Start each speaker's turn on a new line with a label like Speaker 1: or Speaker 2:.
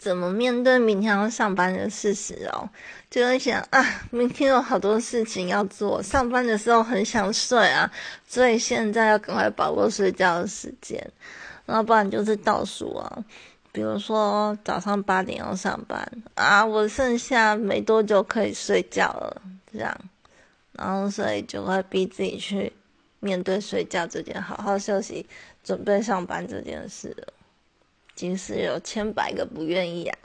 Speaker 1: 怎么面对明天要上班的事实哦，就会想啊，明天有好多事情要做，上班的时候很想睡啊，所以现在要赶快把握睡觉的时间，然后不然就是倒数啊，比如说早上八点要上班啊，我剩下没多久可以睡觉了，这样，然后所以就会逼自己去面对睡觉这件，好好休息，准备上班这件事了。即使有千百个不愿意啊。